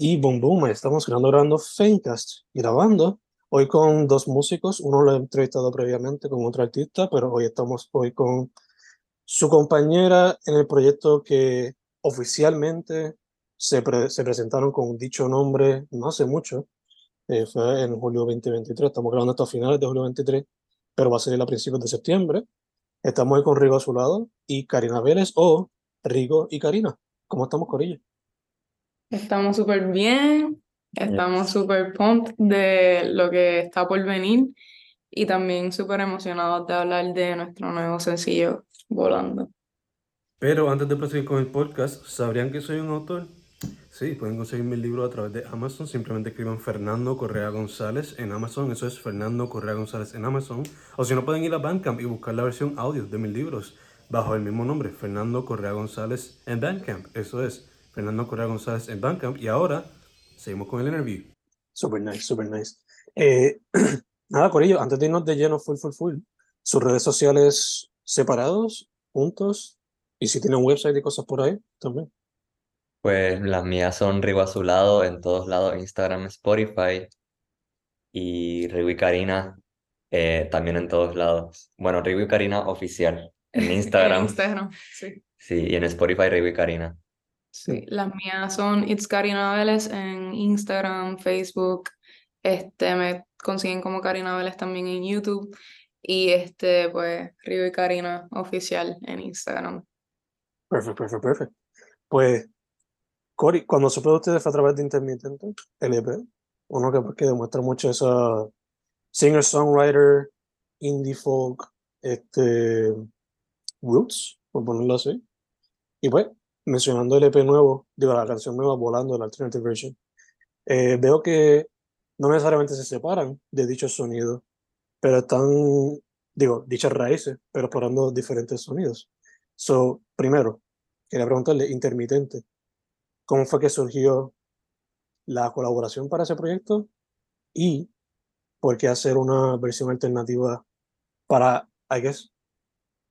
Y boom, boom, estamos grabando, grabando Fencast, grabando. Hoy con dos músicos, uno lo he entrevistado previamente con otro artista, pero hoy estamos hoy con su compañera en el proyecto que oficialmente se, se presentaron con dicho nombre no hace mucho, eh, fue en julio 2023, estamos grabando hasta finales de julio 23, pero va a salir a principios de septiembre. Estamos hoy con Rigo a su lado y Karina Vélez, o Rigo y Karina. ¿Cómo estamos, Corilla? Estamos súper bien, estamos súper pumped de lo que está por venir y también súper emocionados de hablar de nuestro nuevo sencillo, Volando. Pero antes de proseguir con el podcast, ¿sabrían que soy un autor? Sí, pueden conseguir mi libro a través de Amazon. Simplemente escriban Fernando Correa González en Amazon. Eso es Fernando Correa González en Amazon. O si no, pueden ir a Bandcamp y buscar la versión audio de mis libros bajo el mismo nombre, Fernando Correa González en Bandcamp. Eso es Fernando Correa González en Bandcamp. Y ahora seguimos con el interview. Super nice, super nice. Eh, nada, Corillo, antes de irnos de lleno, full, full, full, sus redes sociales separados, juntos, y si tienen website y cosas por ahí también. Pues las mías son Rigo Azulado en todos lados, Instagram, Spotify y Rigo y Karina eh, también en todos lados. Bueno, Rigo y Karina oficial en Instagram. en Instagram, sí. Sí, y en Spotify Rigo y Karina. Sí, las mías son It's Karina Vélez en Instagram, Facebook. Este, me consiguen como Karina Vélez también en YouTube. Y este, pues, Río y Karina oficial en Instagram. Perfecto, perfecto, perfecto. Pues, Cori, cuando supe de ustedes fue a través de Intermitente, LP, uno que, que demuestra mucho esa singer-songwriter, indie folk, este, roots, por ponerlo así. Y pues, mencionando el EP nuevo, digo, la canción nueva, Volando, la Alternative Version, eh, veo que no necesariamente se separan de dichos sonidos, pero están, digo, dichas raíces, pero explorando diferentes sonidos. So, primero, quería preguntarle, intermitente, ¿cómo fue que surgió la colaboración para ese proyecto? Y por qué hacer una versión alternativa para, I guess,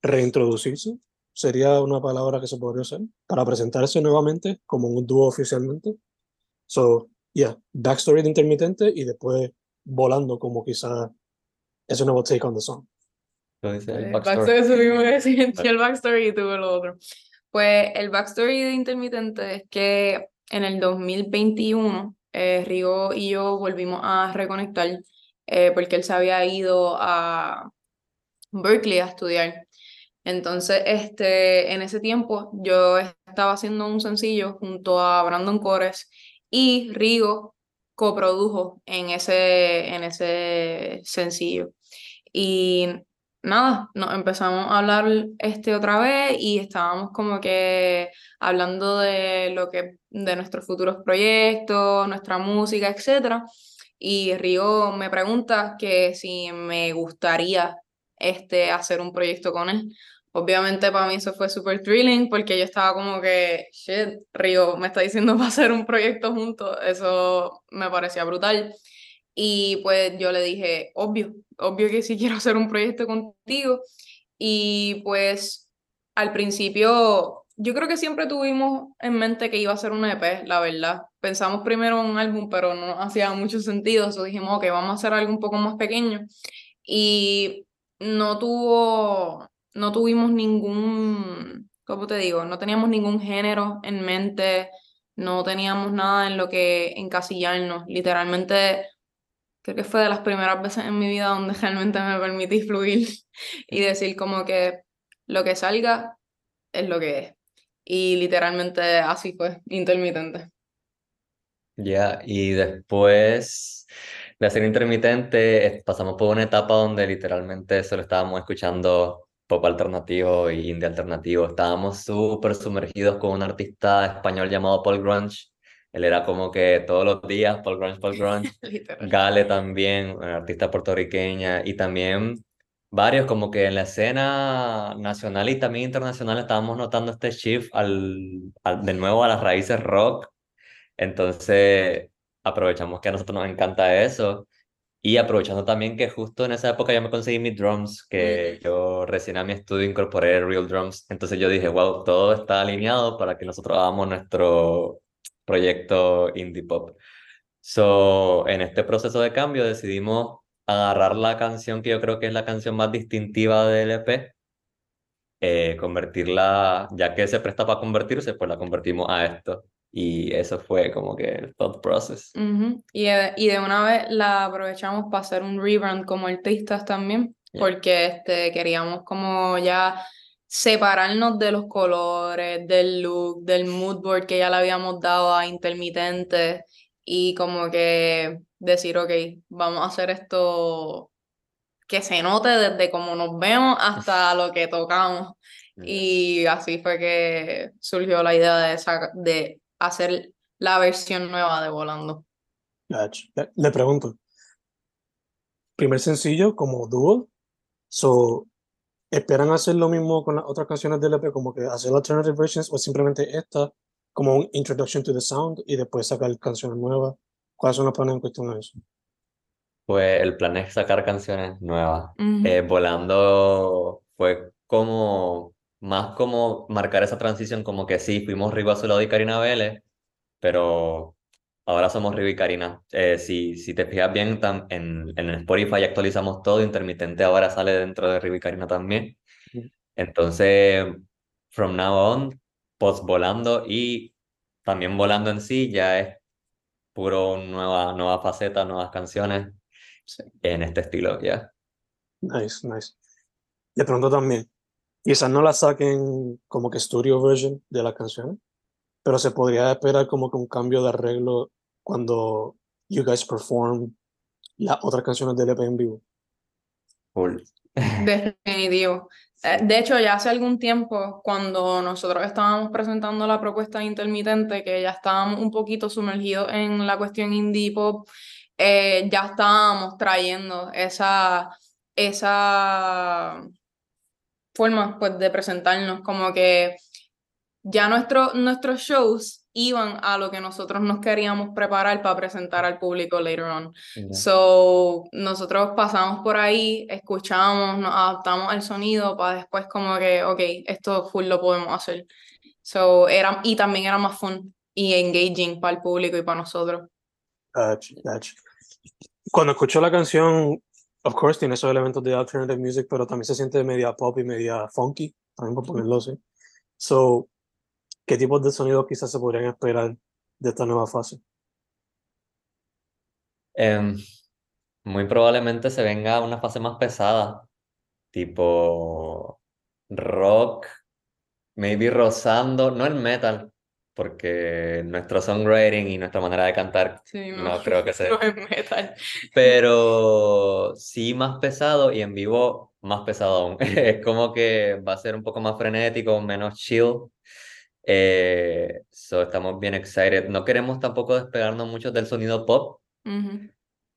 reintroducirse sería una palabra que se podría usar para presentarse nuevamente como un dúo oficialmente. So, yeah, backstory de intermitente y después volando como quizá es un nuevo take on the song. el backstory, el backstory y tuve lo otro. Pues el backstory de intermitente es que en el 2021 eh, Rigo y yo volvimos a reconectar eh, porque él se había ido a Berkeley a estudiar entonces, este, en ese tiempo yo estaba haciendo un sencillo junto a Brandon Cores y Rigo coprodujo en ese, en ese sencillo. Y nada, nos empezamos a hablar este otra vez y estábamos como que hablando de lo que, de nuestros futuros proyectos, nuestra música, etc. Y Rigo me pregunta que si me gustaría este, hacer un proyecto con él. Obviamente para mí eso fue súper thrilling porque yo estaba como que, shit, Río me está diciendo para hacer un proyecto juntos, eso me parecía brutal. Y pues yo le dije, obvio, obvio que sí quiero hacer un proyecto contigo. Y pues al principio, yo creo que siempre tuvimos en mente que iba a ser un EP, la verdad. Pensamos primero en un álbum, pero no hacía mucho sentido. Eso dijimos, ok, vamos a hacer algo un poco más pequeño. Y no tuvo no tuvimos ningún, ¿cómo te digo? No teníamos ningún género en mente, no teníamos nada en lo que encasillarnos. Literalmente, creo que fue de las primeras veces en mi vida donde realmente me permití fluir y decir como que lo que salga es lo que es. Y literalmente así fue, intermitente. Ya, y después de ser intermitente, pasamos por una etapa donde literalmente solo estábamos escuchando pop alternativo y indie alternativo. Estábamos súper sumergidos con un artista español llamado Paul Grunge. Él era como que todos los días Paul Grunge, Paul Grunge. Gale también, una artista puertorriqueña. Y también varios como que en la escena nacional y también internacional estábamos notando este shift al, al, de nuevo a las raíces rock. Entonces aprovechamos que a nosotros nos encanta eso y aprovechando también que justo en esa época yo me conseguí mis drums, que yo recién a mi estudio incorporé Real Drums. Entonces yo dije, wow, todo está alineado para que nosotros hagamos nuestro, proyecto indie pop. So, en este proceso de cambio decidimos agarrar la canción que yo creo que es la canción más distintiva del EP, eh, convertirla, ya que se presta para convertirse, pues la convertimos a esto. Y eso fue como que el thought process. y, de, y de una vez la aprovechamos para hacer un rebrand como artistas también, porque este, queríamos como ya separarnos de los colores, del look, del mood board que ya le habíamos dado a intermitentes y como que decir, ok, vamos a hacer esto que se note desde cómo nos vemos hasta lo que tocamos. Y así fue que surgió la idea de, de hacer la versión nueva de Volando. Le pregunto, primer sencillo como dúo, so, ¿esperan hacer lo mismo con las otras canciones del EP, como que hacer alternative versions o simplemente esta como un introduction to the sound y después sacar canciones nuevas? ¿Cuáles son los planes en cuestión de eso? Pues el plan es sacar canciones nuevas. Eh, volando fue como, más como marcar esa transición, como que sí, fuimos Rigo Azulado y Karina Vélez, pero ahora somos Rigo y Karina. Eh, si, si te fijas bien, en, en Spotify actualizamos todo, Intermitente ahora sale dentro de Rigo y Karina también. Entonces, from now on, post volando y también volando en sí, ya es puro nueva, nueva faceta, nuevas canciones en este estilo, ya. Nice, nice. De pronto también, quizás no la saquen como que studio version de las canciones, pero se podría esperar como que un cambio de arreglo cuando you guys perform las otras canciones del EP en vivo. Cool. Definitivo. Eh, de hecho, ya hace algún tiempo, cuando nosotros estábamos presentando la propuesta intermitente, que ya estábamos un poquito sumergidos en la cuestión indie pop, eh, ya estábamos trayendo esa, esa forma pues, de presentarnos, como que ya nuestro, nuestros shows iban a lo que nosotros nos queríamos preparar para presentar al público later on. So, nosotros pasamos por ahí, escuchamos, nos adaptamos al sonido para después como que, ok, esto full lo podemos hacer. So, era, y también era más fun y engaging para el público y para nosotros. Cuando escucho la canción, of course, tiene esos elementos de alternative music, pero también se siente media pop y media funky, también por ponerlo así. So, ¿Qué tipos de sonidos quizás se podrían esperar de esta nueva fase? Em, muy probablemente se venga una fase más pesada, tipo rock, maybe rozando, no el metal, porque nuestro songwriting y nuestra manera de cantar no, creo que sea. metal. Pero sí más pesado y en vivo más pesado aún. es como que va a ser un poco más frenético, menos chill. Eh, so estamos bien excited. No queremos tampoco despegarnos mucho del sonido pop.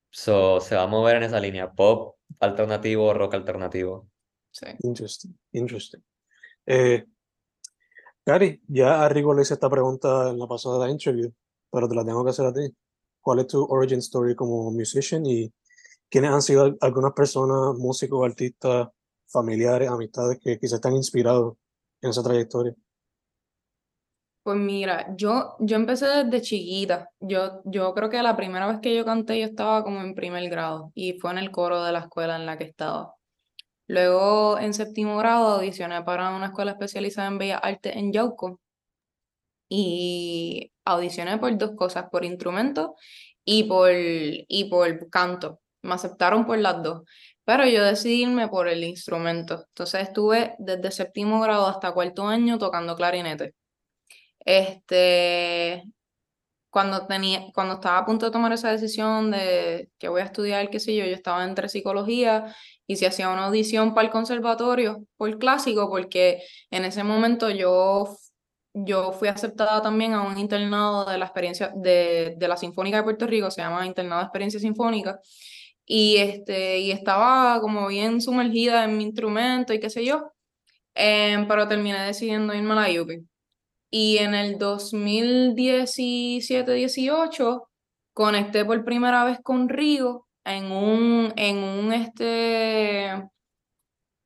So se va a mover en esa línea, pop alternativo, rock alternativo. Sí. Interesting, interesting. Eh, Cari, ya a Rigo le hice esta pregunta en la pasada interview, pero te la tengo que hacer a ti. ¿Cuál es tu origin story como musician y quiénes han sido algunas personas, músicos, artistas, familiares, amistades que quizás están inspirados en esa trayectoria? Pues mira, yo, yo empecé desde chiquita. Yo, yo creo que la primera vez que yo canté yo estaba como en primer grado y fue en el coro de la escuela en la que estaba. Luego en séptimo grado audicioné para una escuela especializada en Bellas Artes en Yauco y audicioné por dos cosas, por instrumento y por, y por canto. Me aceptaron por las dos, pero yo decidí irme por el instrumento. Entonces estuve desde séptimo grado hasta cuarto año tocando clarinete. Este, cuando, tenía, cuando estaba a punto de tomar esa decisión de que voy a estudiar, qué sé yo, yo estaba entre psicología y se hacía una audición para el conservatorio por clásico, porque en ese momento yo, yo fui aceptada también a un internado de la experiencia de, de la Sinfónica de Puerto Rico, se llama Internado de Experiencia Sinfónica, y, este, y estaba como bien sumergida en mi instrumento y qué sé yo, em, pero terminé decidiendo irme a la UPI. Y en el 2017-18 conecté por primera vez con Rigo en un, en un este,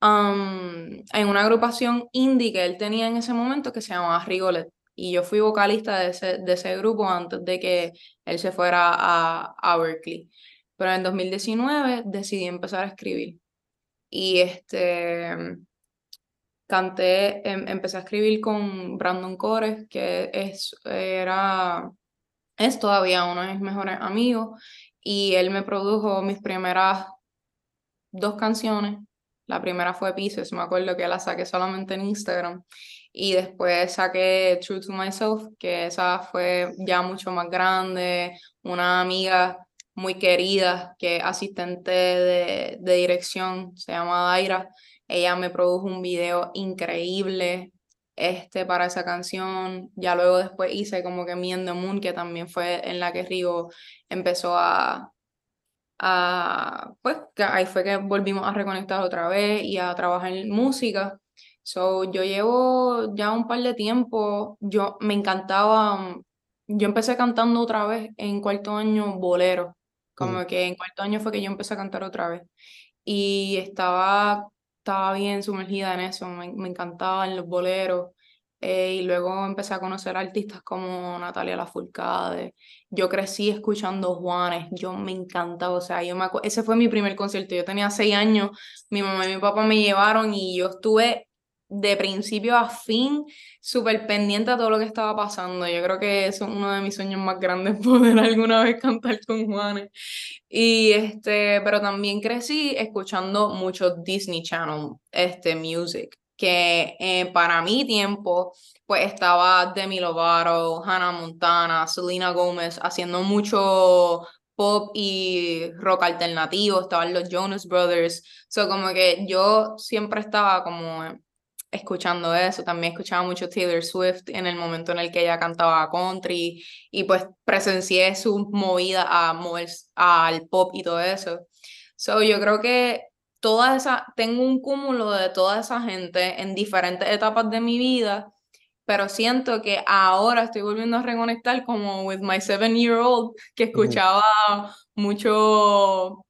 en una agrupación indie que él tenía en ese momento que se llamaba Rigolet. y yo fui vocalista de ese, de ese grupo antes de que él se fuera a, a Berkeley. Pero en 2019 decidí empezar a escribir. Y este, canté, em, empecé a escribir con Brandon Cores, que es, era, es todavía uno de mis mejores amigos, y él me produjo mis primeras dos canciones. La primera fue Pieces, me acuerdo que la saqué solamente en Instagram. Y después saqué True to Myself, que esa fue ya mucho más grande, una amiga muy querida, que asistente de, de dirección, se llama Daira. Ella me produjo un video increíble este, para esa canción. Ya luego después hice como que Me and the Moon, que también fue en la que Rigo empezó a, a pues ahí fue que volvimos a reconectar otra vez y a trabajar en música. So, yo llevo ya un par de tiempo, yo me encantaba, yo empecé cantando otra vez en cuarto año bolero, como que en cuarto año fue que yo empecé a cantar otra vez y estaba estaba bien sumergida en eso, me, me encantaban los boleros. Eh, y luego empecé a conocer artistas como Natalia Lafourcade. Yo crecí escuchando Juanes, yo me encantaba, o sea, yo me ese fue mi primer concierto, yo tenía seis años, mi mamá y mi papá me llevaron y yo estuve de principio a fin súper pendiente a todo lo que estaba pasando. Yo creo que eso es uno de mis sueños más grandes, poder alguna vez cantar con Juanes. Y este, pero también crecí escuchando mucho Disney Channel, este, music, que eh, para mi tiempo, pues estaba Demi Lovato, Hannah Montana, Selena Gomez, haciendo mucho pop y rock alternativo, estaban los Jonas Brothers, so como que yo siempre estaba como escuchando eso. También escuchaba mucho Taylor Swift en el momento en el que ella cantaba country y pues presencié su movida a mover al pop y todo eso. So, yo creo que toda esa, tengo un cúmulo de toda esa gente en diferentes etapas de mi vida, pero siento que ahora estoy volviendo a reconectar como with my seven year old, que escuchaba mucho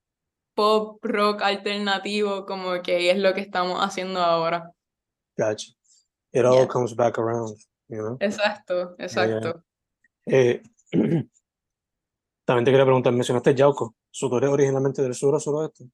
pop, rock alternativo, como que es lo que estamos haciendo ahora. Gotcha. It all comes back around, you know? Exacto, exacto. Eh, también te quería preguntar, mencionaste Yauco. ¿Su eres originalmente del sur o suroeste?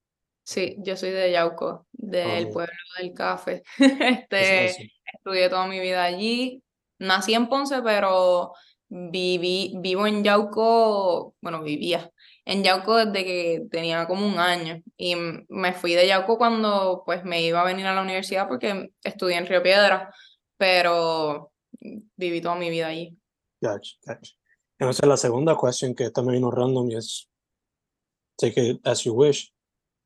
Sí, yo soy de Yauco, del oh. pueblo del café. este, estudié toda mi vida allí. Nací en Ponce, pero viví, vivo en Yauco, bueno, vivía en Yauco desde que tenía como un año y me fui de Yauco cuando pues me iba a venir a la universidad porque estudié en Río Piedra, pero viví toda mi vida allí. Gotcha, gotcha. Entonces la segunda cuestión que también vino random es take it as you wish,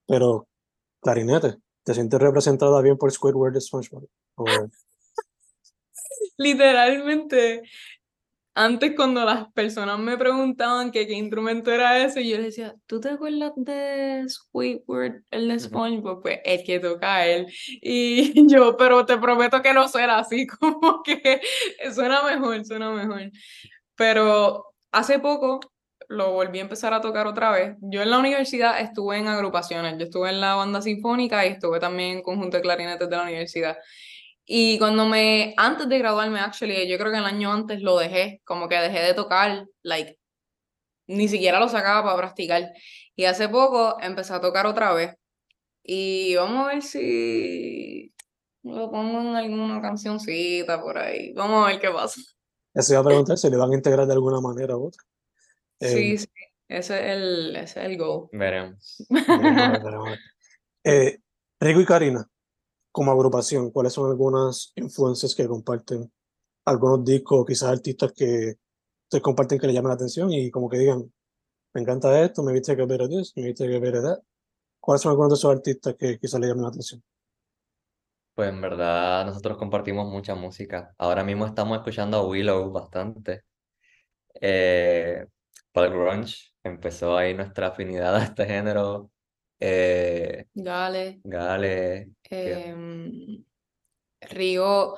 pero clarinete, ¿te sientes representada bien por Squidward de SpongeBob? Literalmente, antes cuando las personas me preguntaban que qué instrumento era ese, yo les decía, ¿tú te acuerdas de Squidward, el de SpongeBob? Pues el que toca él. Y yo, pero te prometo que no será así, como que suena mejor, suena mejor. Pero hace poco lo volví a empezar a tocar otra vez. Yo en la universidad estuve en agrupaciones, yo estuve en la banda sinfónica y estuve también en conjunto de clarinetes de la universidad. Y cuando me, antes de graduarme, actually, yo creo que el año antes lo dejé, como que dejé de tocar, like, ni siquiera lo sacaba para practicar. Y hace poco empecé a tocar otra vez. Y vamos a ver si lo pongo en alguna cancioncita por ahí. Vamos a ver qué pasa. Eso iba a preguntar si le van a integrar de alguna manera u otra. Sí, em, sí, ese es el, ese es el goal. Veremos. Eh, Rico y Karina, como agrupación, ¿cuáles son algunas influencias que comparten? Algunos discos, quizás artistas que se comparten que le llaman la atención y como que digan, me encanta esto, me viste que ver this, me viste que ver that. ¿Cuáles son algunos de esos artistas que quizás le llaman la atención? Pues en verdad nosotros compartimos mucha música. Ahora mismo estamos escuchando a Willow bastante. Eh, para el grunge empezó ahí nuestra afinidad a este género eh, Gale. Gale. Em, Rigo,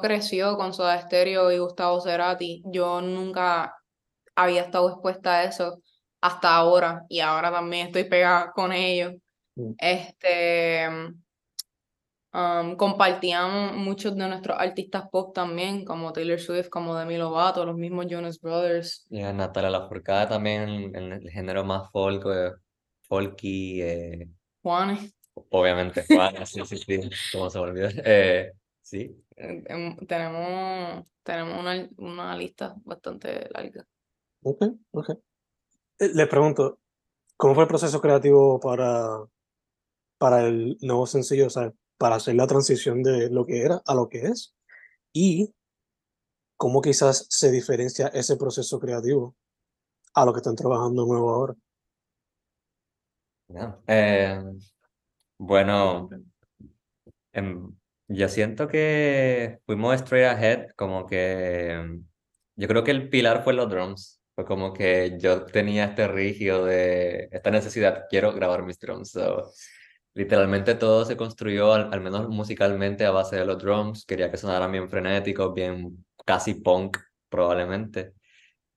creció con Soda Stereo y Gustavo Cerati. Yo nunca había estado expuesta a eso hasta ahora y ahora también estoy pegada con ellos. Mm. Este, Um, compartíamos muchos de nuestros artistas pop también, como Taylor Swift, como Demi Lovato, los mismos Jonas Brothers. Y yeah, Natalia Lafourcade también en, el género más folk, eh, folky. Eh, Juanes. Obviamente, Juanes, sí, sí, sí, ¿cómo se me olvidó? Eh, sí. Eh, em, tenemos, tenemos una, una lista bastante larga. Ok, ok. Le pregunto, ¿cómo fue el proceso creativo para, para el nuevo sencillo? O sea, para hacer la transición de lo que era a lo que es y cómo quizás se diferencia ese proceso creativo a lo que están trabajando nuevo ahora. Eh, bueno, em, yo siento que fuimos straight ahead, como que yo creo que el pilar fue los drums. Fue como que yo tenía este rígido de esta necesidad, quiero grabar mis drums. Literalmente todo se construyó, al, menos musicalmente, a base de los drums. Quería que sonaran bien frenéticos, bien casi punk, probablemente.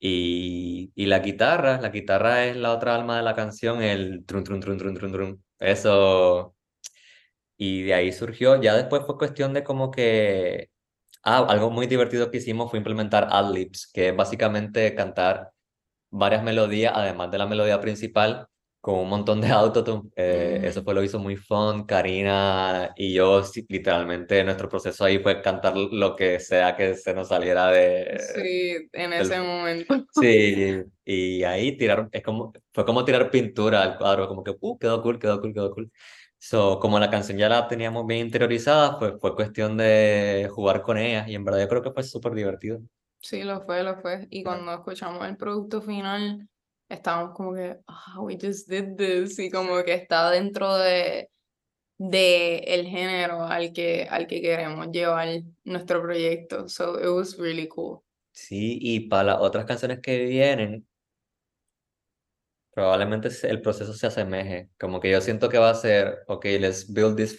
Y, y la guitarra, la guitarra es la otra alma de la canción, el trun, trun, trun, trun, trun, trun. Eso. Y de ahí surgió, ya después fue cuestión de como que. Ah, algo muy divertido que hicimos fue implementar ad-libs, que es básicamente cantar varias melodías, además de la melodía principal, con un montón de autotune. Eh, Eso fue lo hizo muy fun. Karina y yo, literalmente, nuestro proceso ahí fue cantar lo que sea que se nos saliera de. Sí, en ese momento. Sí, y ahí tirar, es como, fue como tirar pintura al cuadro, como que, uh, quedó cool, quedó cool, quedó cool. So, como la canción ya la teníamos bien interiorizada, pues fue cuestión de jugar con ella y en verdad yo creo que fue súper divertido. Sí, lo fue, lo fue. Y cuando escuchamos el producto final, estábamos como que, ah, we just did this, y como que está dentro de, de el género al que, al que queremos llevar nuestro proyecto. So it was really cool. Sí, y para las otras canciones que vienen, probablemente el proceso se asemeje. Como que yo siento que va a ser, ok, let's build this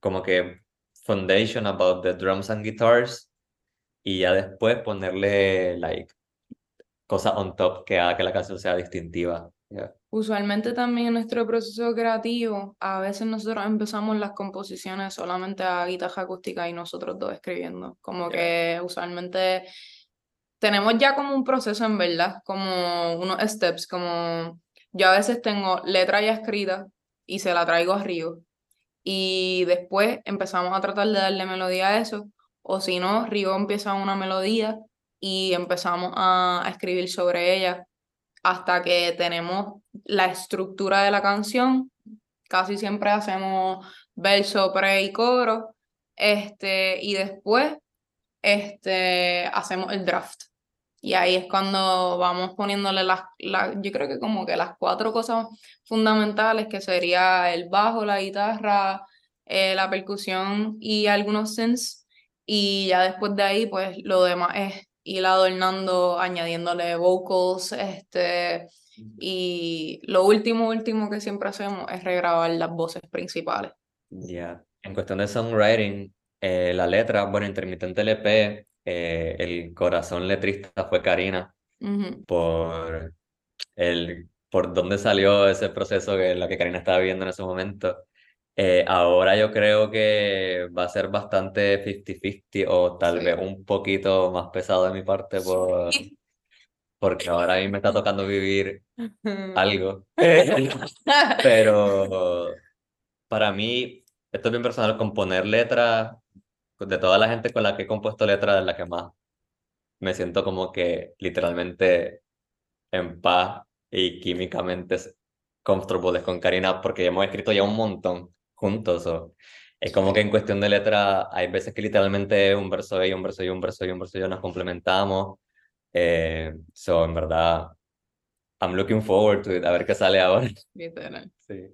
como que foundation about the drums and guitars y ya después ponerle like cosa on top que haga que la canción sea distintiva. Usualmente también en nuestro proceso creativo, a veces nosotros empezamos las composiciones solamente a guitarra acústica y nosotros dos escribiendo. Como que usualmente tenemos ya como un proceso en verdad, como unos steps, como yo a veces tengo letra ya escrita y se la traigo a Río. Y después empezamos a tratar de darle melodía a eso. O si no, Río empieza una melodía y empezamos a, escribir sobre ella hasta que tenemos la estructura de la canción. Casi siempre hacemos verso, pre y coro. Este, y después este, hacemos el draft. Y ahí es cuando vamos poniéndole las, yo creo que como que las cuatro cosas fundamentales, que sería el bajo, la guitarra, eh, la percusión y algunos synths. Y ya después de ahí, pues lo demás es ir adornando, añadiéndole vocals, este, y lo último, último que siempre hacemos es regrabar las voces principales. Ya, en cuestión de songwriting, eh, la letra, bueno, intermitente LP, eh, el corazón letrista fue Karina, por el por dónde salió ese proceso que la que Karina estaba viviendo en ese momento. Eh, ahora yo creo que va a ser bastante 50-50 o tal vez un poquito más pesado de mi parte por, porque ahora a mí me está tocando vivir algo. Pero para mí, esto es bien personal, componer letras, de toda la gente con la que he compuesto letras, es la que más me siento como que literalmente en paz y químicamente comfortable con Karina, porque hemos escrito ya un montón juntos. O, es como que en cuestión de letra hay veces que literalmente un verso y un verso y un verso y un verso y yo nos complementamos. Eh, so, en verdad, I'm looking forward to it, a ver qué sale ahora. Sí.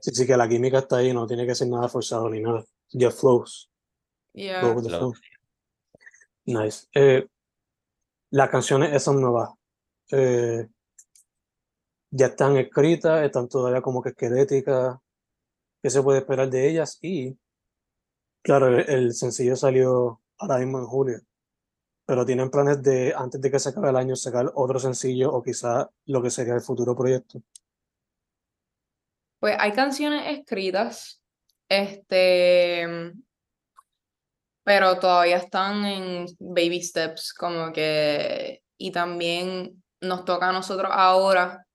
Sí, sí, que la química está ahí, no tiene que ser nada forzado ni nada. Just flows. Yeah. Flow Nice. Eh, las canciones esas nuevas eh, ya están escritas, están todavía como que esqueléticas qué se puede esperar de ellas y claro, el, sencillo salió ahora mismo en julio, pero tienen planes de antes de que se acabe el año sacar otro sencillo o quizá lo que sería el futuro proyecto. Pues hay canciones escritas Este, pero todavía están en baby steps, como que, y también nos toca a nosotros ahora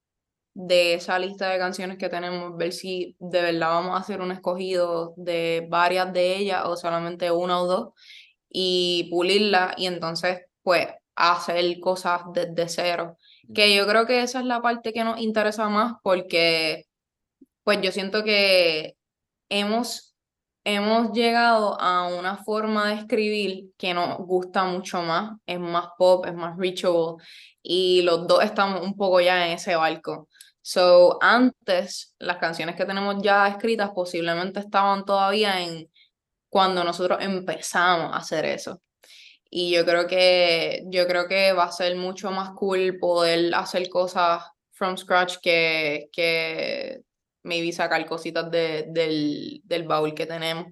de esa lista de canciones que tenemos, ver si de verdad vamos a hacer un escogido de varias de ellas o solamente una o dos y pulirla y entonces pues hacer cosas desde cero. Que yo creo que esa es la parte que nos interesa más porque pues yo siento que hemos, hemos llegado a una forma de escribir que nos gusta mucho más, es más pop, es más reachable y los dos estamos un poco ya en ese barco. So, antes, las canciones que tenemos ya escritas posiblemente estaban todavía en cuando nosotros empezamos a hacer eso. Y yo creo que, yo creo que va a ser mucho más cool poder hacer cosas from scratch que, que maybe sacar cositas de, del, del baúl que tenemos.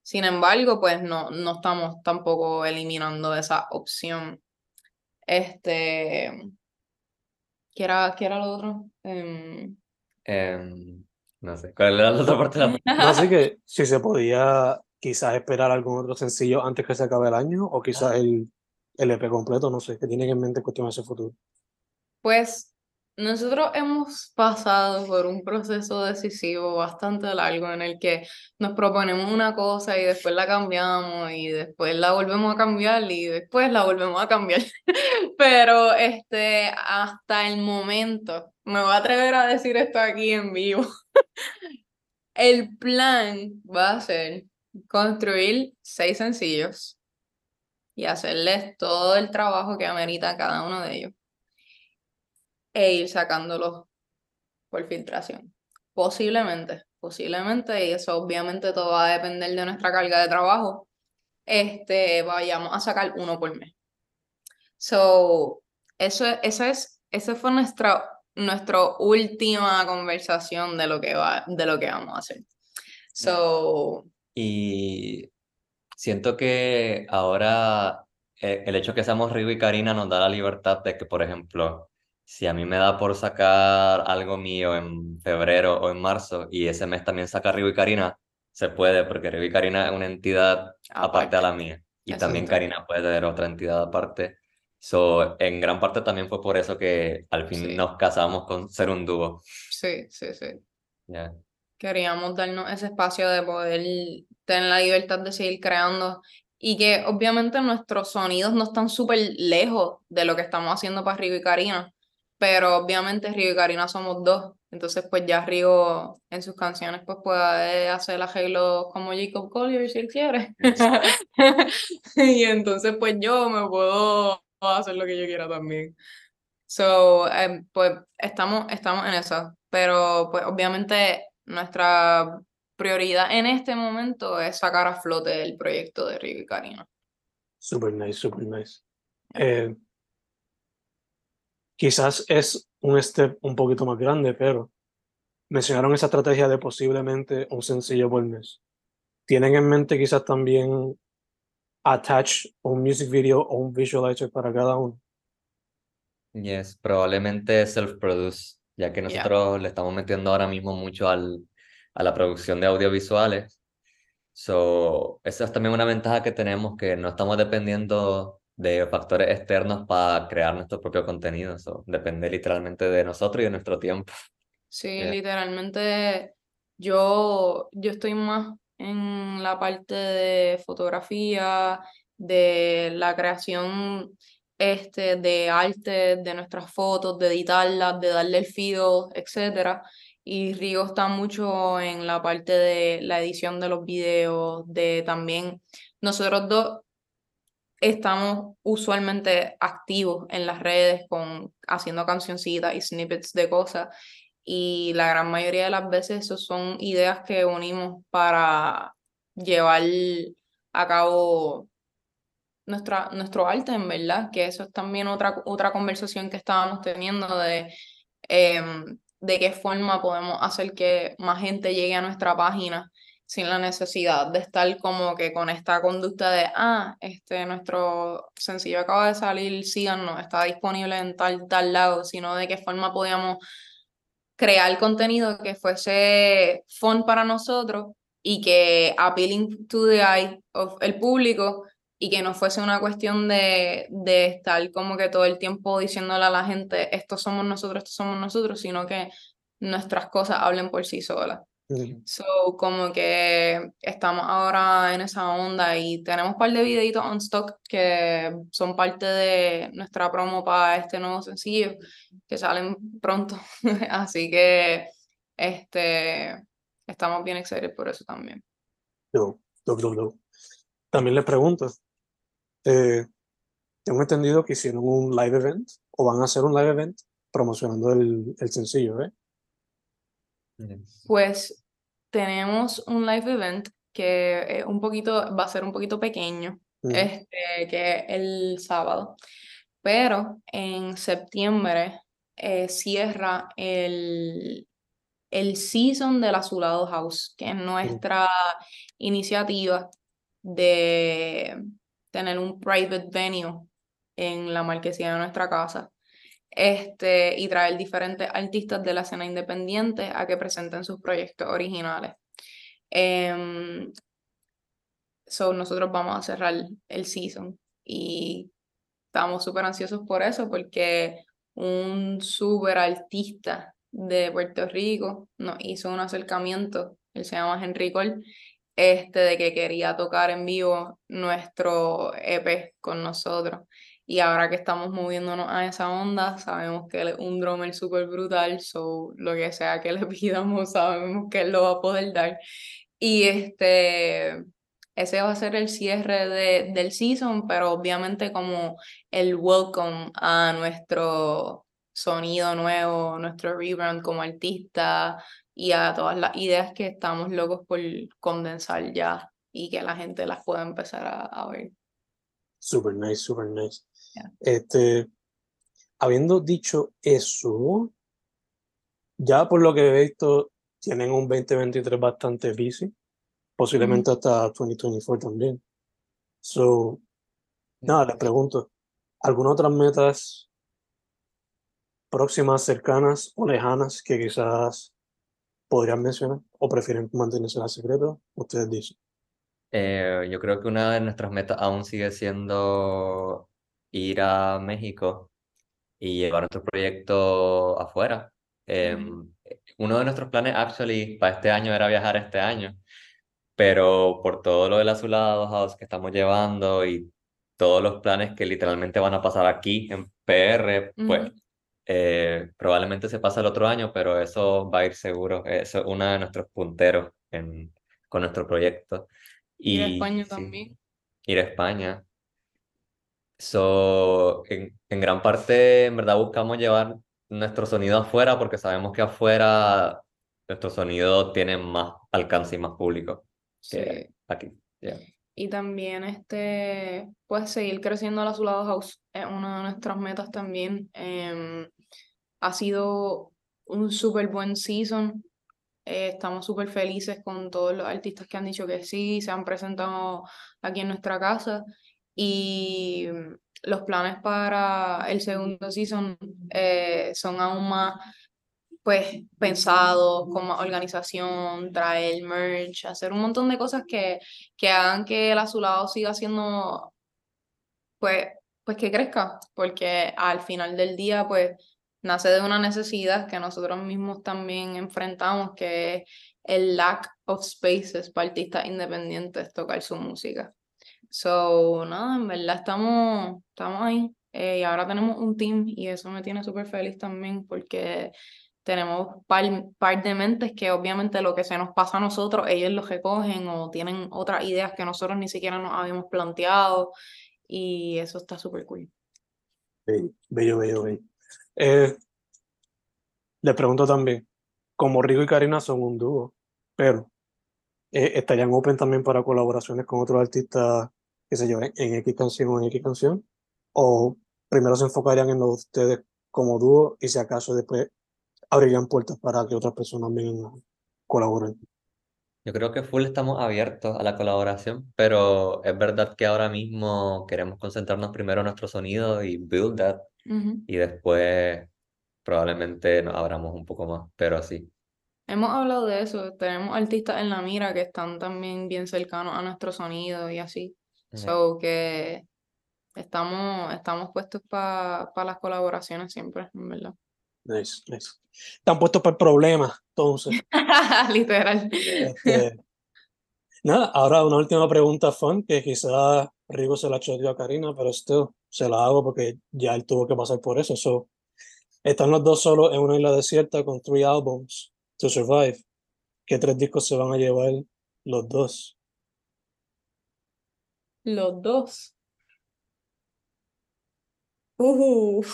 Sin embargo, pues no, no estamos tampoco eliminando esa opción. Este, ¿qué era, qué era lo otro? Em, em, no sé, ¿cuál era la otra parte de la No sé que si se podía quizás esperar algún otro sencillo antes que se acabe el año o quizás el, el EP completo, no sé, ¿qué tienen en mente cuestión de ese futuro? Pues nosotros hemos pasado por un proceso decisivo bastante largo en el que nos proponemos una cosa y después la cambiamos y después la volvemos a cambiar y después la volvemos a cambiar. Pero este, hasta el momento, me voy a atrever a decir esto aquí en vivo. El plan va a ser construir seis sencillos y hacerles todo el trabajo que amerita cada uno de ellos e ir sacándolos por filtración. Posiblemente, posiblemente, y eso obviamente todo va a depender de nuestra carga de trabajo, este, vayamos a sacar uno por mes. So, eso, eso es, esa fue nuestra, nuestra última conversación de lo que va, de lo que vamos a hacer. So, y siento que ahora eh, el hecho que seamos Rigo y Karina nos da la libertad de que, por ejemplo, si a mí me da por sacar algo mío en febrero o en marzo y ese mes también saca Rigo y Karina, se puede, porque Rigo y Karina es una entidad aparte, a la mía. Y también Karina puede tener otra entidad aparte. So, en gran parte también fue por eso que al fin nos casamos con ser un dúo. Sí, sí, sí. Queríamos darnos ese espacio de poder tener la libertad de seguir creando y que obviamente nuestros sonidos no están súper lejos de lo que estamos haciendo para Rigo y Karina pero obviamente Río y Karina somos dos, entonces pues ya Río en sus canciones pues puede hacer arreglos como Jacob Collier si él quiere. y entonces pues yo me puedo hacer lo que yo quiera también. So, em, pues estamos, estamos en eso, pero pues obviamente nuestra prioridad en este momento es sacar a flote el proyecto de Río y Karina. Super nice, super nice. Eh, Quizás es un step un poquito más grande, pero mencionaron esa estrategia de posiblemente un sencillo por mes. ¿Tienen en mente quizás también attach un music video o un visualizer para cada uno? Yes, probablemente self-produce, ya que nosotros le estamos metiendo ahora mismo mucho al, a la producción de audiovisuales. So, esa es también una ventaja que tenemos, que no estamos dependiendo de factores externos para crear nuestro propio contenido. Eso depende literalmente de nosotros y de nuestro tiempo. Sí, literalmente yo, yo estoy más en la parte de fotografía, de la creación este, de arte, de nuestras fotos, de editarlas, de darle el feel, etc. Y Rigo está mucho en la parte de la edición de los videos, de también nosotros dos estamos usualmente activos en las redes con haciendo cancioncitas y snippets de cosas y la gran mayoría de las veces eso son ideas que unimos para llevar a cabo nuestra, nuestro arte, en verdad, que eso es también otra, otra conversación que estábamos teniendo de, em, de qué forma podemos hacer que más gente llegue a nuestra página sin la necesidad de estar como que con esta conducta de, ah, este, nuestro sencillo acaba de salir, síganos, está disponible en tal, tal lado, sino de qué forma podíamos crear contenido que fuese fun para nosotros, y que appealing to the eye of el público y que no fuese una cuestión de, de estar como que todo el tiempo diciéndole a la gente, estos somos nosotros, estos somos nosotros, sino que nuestras cosas hablen por sí solas. So, como que estamos ahora en esa onda y tenemos un par de videitos on stock que son parte de nuestra promo para este nuevo sencillo que salen pronto. Así que este estamos bien excited por eso también. Yo, También les pregunto, eh, tengo entendido que hicieron un live event o van a hacer un live event promocionando el, el sencillo, ¿eh? Pues tenemos un live event que un poquito, va a ser un poquito pequeño, este, que el sábado, pero en septiembre eh, cierra el, el season del Azulado House, que es nuestra iniciativa de tener un private venue en la marquesina de nuestra casa este, y traer diferentes artistas de la escena independiente a que presenten sus proyectos originales. Um, so nosotros vamos a cerrar el season y estamos súper ansiosos por eso porque un súper artista de Puerto Rico nos hizo un acercamiento, él se llama Henry Cole, este de que quería tocar en vivo nuestro EP con nosotros. Y ahora que estamos moviéndonos a esa onda, sabemos que él es un drummer súper brutal, so lo que sea que le pidamos, sabemos que él lo va a poder dar. Y este, ese va a ser el cierre de, del season, pero obviamente como el welcome a nuestro sonido nuevo, nuestro rebrand como artista y a todas las ideas que estamos locos por condensar ya y que la gente las pueda empezar a, a ver. Super nice, super nice. Este, habiendo dicho eso, ya por lo que he visto, tienen un 2023 bastante busy, posiblemente hasta 2024 también. So, nada, les pregunto, ¿algunas otras metas próximas, cercanas o lejanas que quizás podrían mencionar o prefieren mantenerse en secreto? Ustedes dicen. Eh, yo creo que una de nuestras metas aún sigue siendo ir a México y llevar nuestro proyecto afuera. Em, uno de nuestros planes, actually, para este año era viajar este año, pero por todo lo del Azulado House que estamos llevando y todos los planes que literalmente van a pasar aquí en PR, pues eh, probablemente se pasa el otro año, pero eso va a ir seguro. Eso es uno de nuestros punteros en, con nuestro proyecto. Y, ir a España también. Ir a España. So, en, en, gran parte, en verdad, buscamos llevar nuestro sonido afuera porque sabemos que afuera nuestro sonido tiene más alcance y más público que aquí. Y también, este, pues, seguir creciendo la Azulado House es una de nuestras metas también. Em, ha sido un súper buen season. Eh, estamos súper felices con todos los artistas que han dicho que sí, se han presentado aquí en nuestra casa y los planes para el segundo season eh, son aún más pues pensados, con más organización, traer merch, hacer un montón de cosas que, que hagan que el azulado siga siendo pues, pues que crezca, porque al final del día pues nace de una necesidad que nosotros mismos también enfrentamos, que es el lack of spaces para artistas independientes tocar su música. So, nada, en verdad estamos, estamos ahí. Eh, y ahora tenemos un team y eso me tiene súper feliz también porque tenemos par, par de mentes que obviamente lo que se nos pasa a nosotros, ellos lo recogen o tienen otras ideas que nosotros ni siquiera nos habíamos planteado y eso está súper cool. Bello, bello, bello. bello. Eh, les pregunto también, como Rico y Karina son un dúo, pero eh, ¿estarían open también para colaboraciones con otros artistas que se lleven en X canción o en X canción? ¿O primero se enfocarían en ustedes como dúo y si acaso después abrirían puertas para que otras personas vengan a colaborar? Yo creo que full estamos abiertos a la colaboración, pero es verdad que ahora mismo queremos concentrarnos primero en nuestro sonido y build that, y después probablemente nos abramos un poco más, pero así. Hemos hablado de eso, tenemos artistas en la mira que están también bien cercanos a nuestro sonido y así. So que estamos, estamos puestos para las colaboraciones siempre, en verdad. Nice, nice. Están puestos para el problema, entonces. Literal. Este, nada, ahora una última pregunta fun, que quizás Rigo se la dio a Karina, pero esto se la hago porque ya él tuvo que pasar por eso. So, están los dos solos en una isla desierta con three albums to survive. ¿Qué tres discos se van a llevar los dos? Los dos. Uh.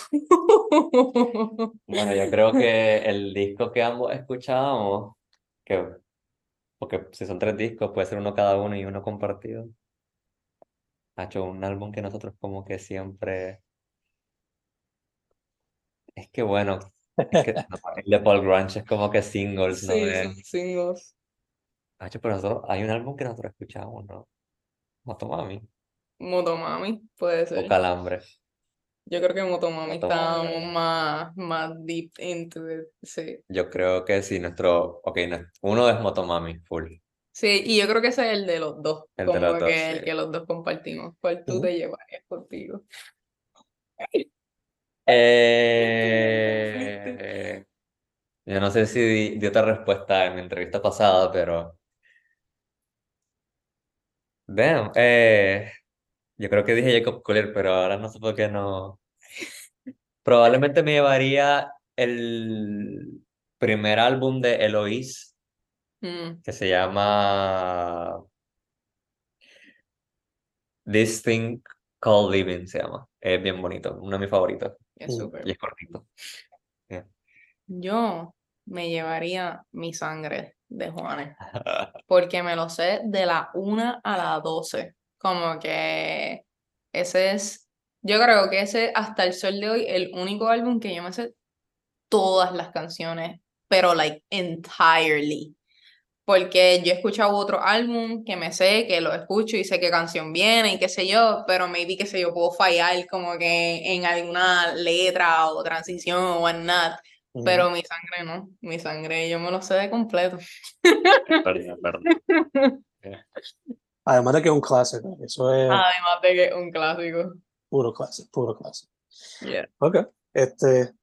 Bueno, yo creo que el disco que ambos escuchábamos, que, porque si son tres discos, puede ser uno cada uno y uno compartido. Ha hecho un álbum que nosotros como que siempre... Es que bueno, es que el de Paul Grunge es como que singles, ¿no? Sí, son singles. Ha hecho, pero nosotros, hay un álbum que nosotros escuchamos, ¿no? Motomami. Motomami, puede ser. O Calambre. Yo creo que Motomami estábamos más, más deep into it, sí. Yo creo que sí, nuestro, ok, uno es Motomami, full. Sí, y yo creo que ese es el de los dos, como que el que los dos compartimos. ¿Cuál tú te llevarías contigo? Eh, yo no sé si di, otra respuesta en mi entrevista pasada, pero... Vean, eh, yo creo que dije Jacob Collier, pero ahora no sé por qué no. Probablemente me llevaría el primer álbum de Eloise, mm. que se llama This Thing Called Living, se llama. Es bien bonito, uno de mis favoritos. Es súper. Y es cortito. Yo me llevaría mi sangre de Juanes, porque me lo sé de la 1 a la 12. Como que ese es, yo creo que ese hasta el sol de hoy el único álbum que yo me sé todas las canciones, pero like entirely. Porque yo he escuchado otro álbum que me sé, que lo escucho y sé qué canción viene y qué sé yo, pero maybe, qué sé yo, puedo fallar como que en alguna letra o transición o whatnot. Pero mi sangre no, mi sangre yo me lo sé de completo. Perdón, perdón. Además de que es un clásico. Eso es. Además de que es un clásico. Puro clásico, puro clásico. Ok. Este.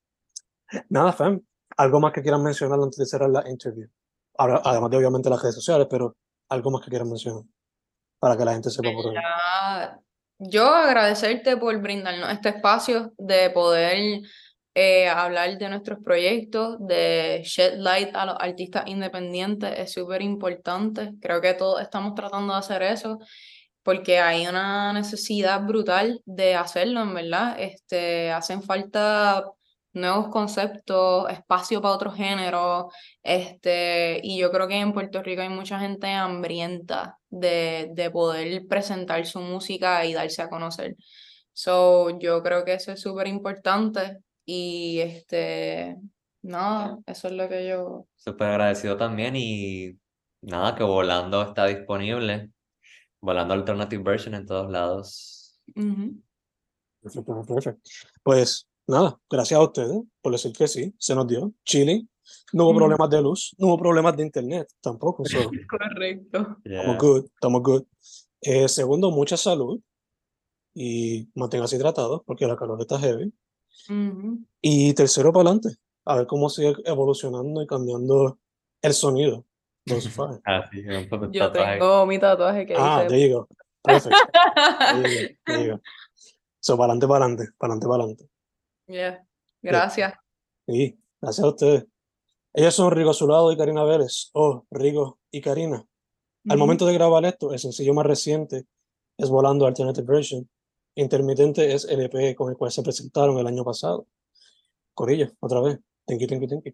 Nada, fam. ¿Algo más que quieran mencionar antes de cerrar la interview? además de obviamente las redes sociales, pero algo más que quieran mencionar para que la gente sepa por ahí. Yo agradecerte por brindarnos este espacio de poder eh, hablar de nuestros proyectos, de shed light a los artistas independientes es súper importante. Creo que todos estamos tratando de hacer eso porque hay una necesidad brutal de hacerlo, en verdad. Este, hacen falta nuevos conceptos, espacio para otros géneros, este, y yo creo que en Puerto Rico hay mucha gente hambrienta de, de poder presentar su música y darse a conocer. So, yo creo que eso es súper importante y este, nada, eso es lo que yo... Súper agradecido también y nada, que Volando está disponible. Volando Alternative Version en todos lados. Pues nada, gracias a ustedes por decir que sí, se nos dio. Chile, no hubo problemas de luz, no hubo problemas de internet tampoco. Correcto. Estamos good, estamos good. Eh, segundo, mucha salud y manténgase hidratados porque la calor está heavy. Y tercero, para adelante, a ver cómo sigue evolucionando y cambiando el sonido. ah, sí, Yo tengo mi tatuaje que ah, dice... Ah, digo. Perfecto. digo, So, para adelante, para adelante, para adelante, para adelante. Yeah. Gracias. Sí, gracias a ustedes. Ellos son Rigo Azulado y Karina Vélez, o Rigo y Karina. Al momento de grabar esto, el sencillo más reciente es Volando Alternative Version, Intermitente es el EP con el cual se presentaron el año pasado. Corillo, otra vez. Thank you, thank you, thank you.